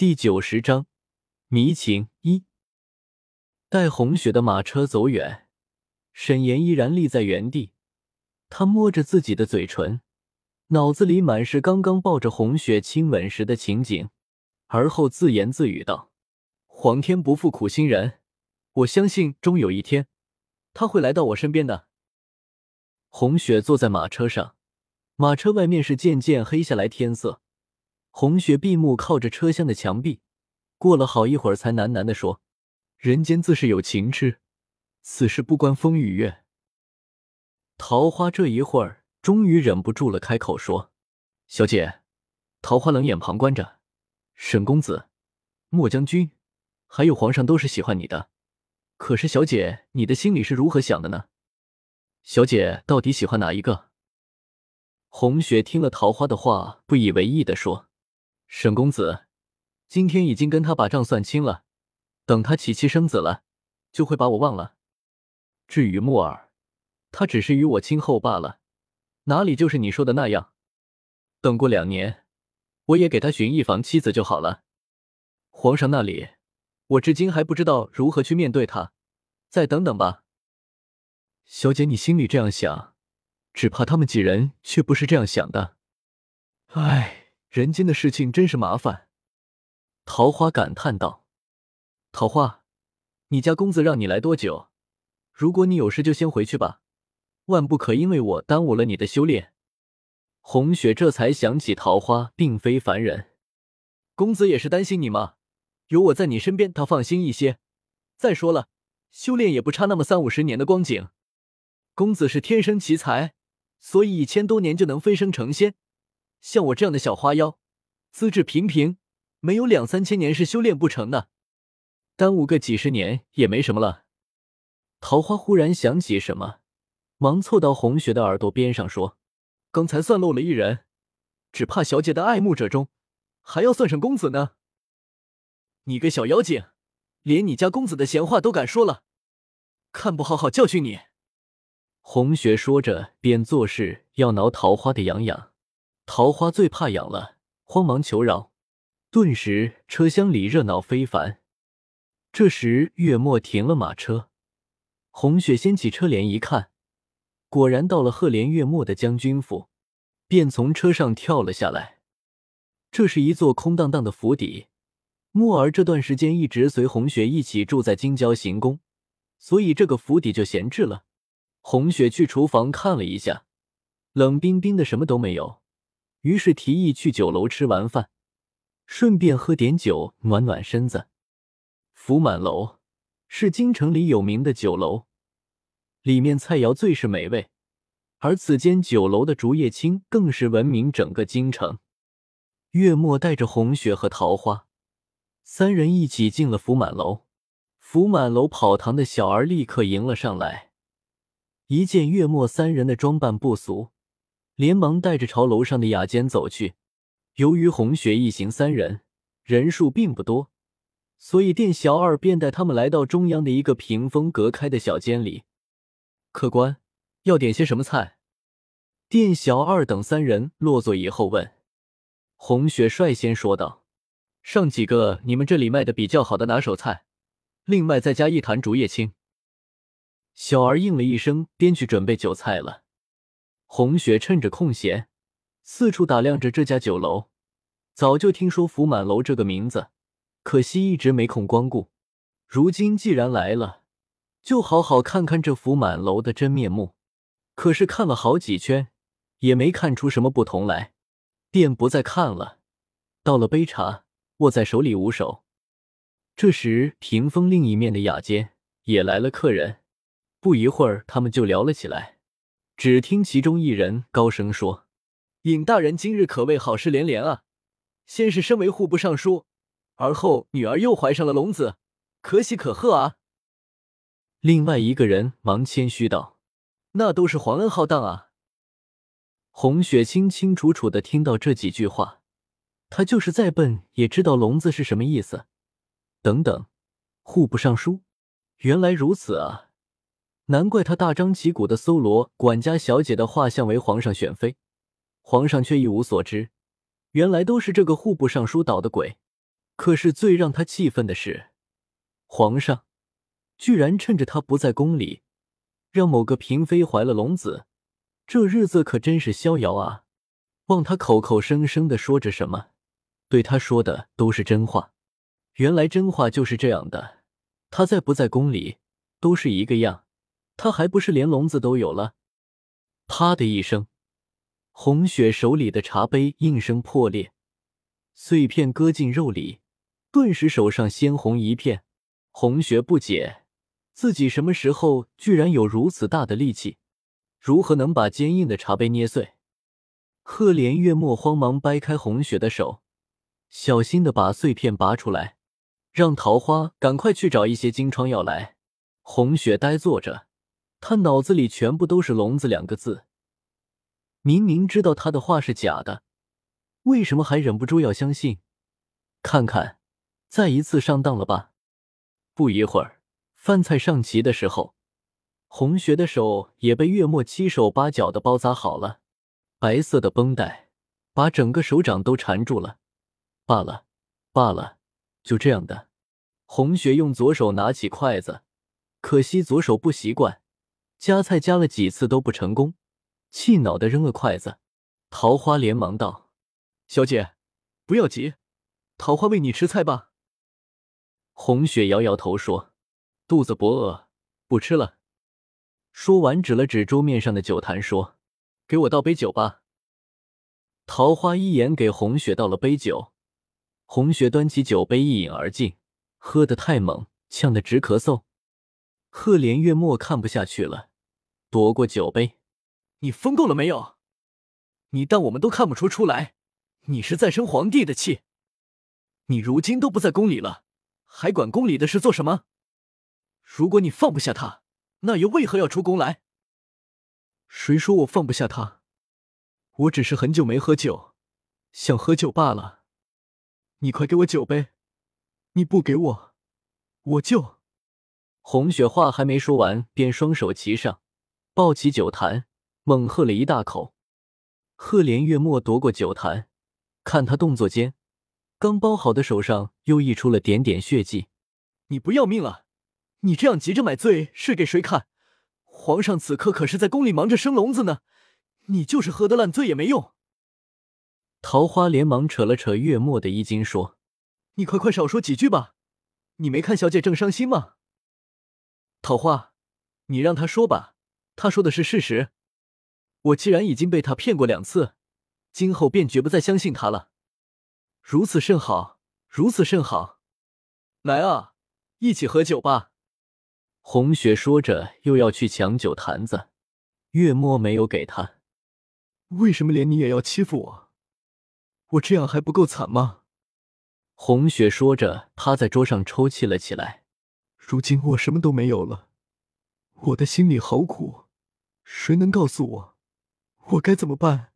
第九十章迷情一。待红雪的马车走远，沈岩依然立在原地。他摸着自己的嘴唇，脑子里满是刚刚抱着红雪亲吻时的情景，而后自言自语道：“皇天不负苦心人，我相信终有一天，他会来到我身边的。”红雪坐在马车上，马车外面是渐渐黑下来天色。红雪闭目靠着车厢的墙壁，过了好一会儿，才喃喃地说：“人间自是有情痴，此事不关风与月。”桃花这一会儿终于忍不住了，开口说：“小姐。”桃花冷眼旁观着，沈公子、莫将军，还有皇上都是喜欢你的，可是小姐，你的心里是如何想的呢？小姐到底喜欢哪一个？红雪听了桃花的话，不以为意的说。沈公子，今天已经跟他把账算清了，等他娶妻生子了，就会把我忘了。至于木儿，他只是与我亲厚罢了，哪里就是你说的那样。等过两年，我也给他寻一房妻子就好了。皇上那里，我至今还不知道如何去面对他，再等等吧。小姐，你心里这样想，只怕他们几人却不是这样想的。唉。人间的事情真是麻烦，桃花感叹道：“桃花，你家公子让你来多久？如果你有事就先回去吧，万不可因为我耽误了你的修炼。”红雪这才想起桃花并非凡人，公子也是担心你嘛，有我在你身边，他放心一些。再说了，修炼也不差那么三五十年的光景，公子是天生奇才，所以一千多年就能飞升成仙。像我这样的小花妖，资质平平，没有两三千年是修炼不成的，耽误个几十年也没什么了。桃花忽然想起什么，忙凑到红雪的耳朵边上说：“刚才算漏了一人，只怕小姐的爱慕者中，还要算上公子呢。你个小妖精，连你家公子的闲话都敢说了，看不好好教训你。”红雪说着，便作势要挠桃花的痒痒。桃花最怕痒了，慌忙求饶。顿时车厢里热闹非凡。这时月末停了马车，红雪掀起车帘一看，果然到了赫连月末的将军府，便从车上跳了下来。这是一座空荡荡的府邸。墨儿这段时间一直随红雪一起住在京郊行宫，所以这个府邸就闲置了。红雪去厨房看了一下，冷冰冰的，什么都没有。于是提议去酒楼吃完饭，顺便喝点酒暖暖身子。福满楼是京城里有名的酒楼，里面菜肴最是美味，而此间酒楼的竹叶青更是闻名整个京城。月末带着红雪和桃花三人一起进了福满楼。福满楼跑堂的小儿立刻迎了上来，一见月末三人的装扮不俗。连忙带着朝楼上的雅间走去。由于红雪一行三人人数并不多，所以店小二便带他们来到中央的一个屏风隔开的小间里。客官要点些什么菜？店小二等三人落座以后问。红雪率先说道：“上几个你们这里卖的比较好的拿手菜，另外再加一坛竹叶青。”小儿应了一声，便去准备酒菜了。红雪趁着空闲，四处打量着这家酒楼。早就听说福满楼这个名字，可惜一直没空光顾。如今既然来了，就好好看看这福满楼的真面目。可是看了好几圈，也没看出什么不同来，便不再看了，倒了杯茶，握在手里捂手。这时，屏风另一面的雅间也来了客人，不一会儿，他们就聊了起来。只听其中一人高声说：“尹大人今日可谓好事连连啊！先是身为户部尚书，而后女儿又怀上了龙子，可喜可贺啊！”另外一个人忙谦虚道：“那都是皇恩浩荡啊！”洪雪清清楚楚的听到这几句话，他就是再笨也知道“龙子”是什么意思。等等，户部尚书，原来如此啊！难怪他大张旗鼓的搜罗管家小姐的画像为皇上选妃，皇上却一无所知。原来都是这个户部尚书捣的鬼。可是最让他气愤的是，皇上居然趁着他不在宫里，让某个嫔妃怀了龙子，这日子可真是逍遥啊！望他口口声声的说着什么，对他说的都是真话。原来真话就是这样的，他在不在宫里都是一个样，他还不是连笼子都有了？啪的一声，红雪手里的茶杯应声破裂，碎片搁进肉里，顿时手上鲜红一片。红雪不解，自己什么时候居然有如此大的力气？如何能把坚硬的茶杯捏碎？赫连月末慌忙掰开红雪的手，小心的把碎片拔出来，让桃花赶快去找一些金疮药来。红雪呆坐着，他脑子里全部都是“聋子”两个字。明明知道他的话是假的，为什么还忍不住要相信？看看，再一次上当了吧？不一会儿，饭菜上齐的时候，红雪的手也被月末七手八脚的包扎好了。白色的绷带把整个手掌都缠住了。罢了，罢了，就这样的。红雪用左手拿起筷子，可惜左手不习惯，夹菜夹了几次都不成功，气恼的扔了筷子。桃花连忙道：“小姐，不要急，桃花喂你吃菜吧。”红雪摇摇头说：“肚子不饿，不吃了。”说完，指了指桌面上的酒坛说。给我倒杯酒吧。桃花一眼给红雪倒了杯酒，红雪端起酒杯一饮而尽，喝得太猛，呛得直咳嗽。赫连月末看不下去了，夺过酒杯：“你疯够了没有？你当我们都看不出出来？你是在生皇帝的气？你如今都不在宫里了，还管宫里的事做什么？如果你放不下他，那又为何要出宫来？”谁说我放不下他？我只是很久没喝酒，想喝酒罢了。你快给我酒杯！你不给我，我就……红雪话还没说完，便双手齐上，抱起酒坛，猛喝了一大口。赫连月末夺过酒坛，看他动作间，刚包好的手上又溢出了点点血迹。你不要命了？你这样急着买醉是给谁看？皇上此刻可是在宫里忙着生龙子呢，你就是喝得烂醉也没用。桃花连忙扯了扯月末的衣襟，说：“你快快少说几句吧，你没看小姐正伤心吗？”桃花，你让他说吧，他说的是事实。我既然已经被他骗过两次，今后便绝不再相信他了。如此甚好，如此甚好。来啊，一起喝酒吧。红雪说着，又要去抢酒坛子，月末没有给他。为什么连你也要欺负我？我这样还不够惨吗？红雪说着，趴在桌上抽泣了起来。如今我什么都没有了，我的心里好苦，谁能告诉我，我该怎么办？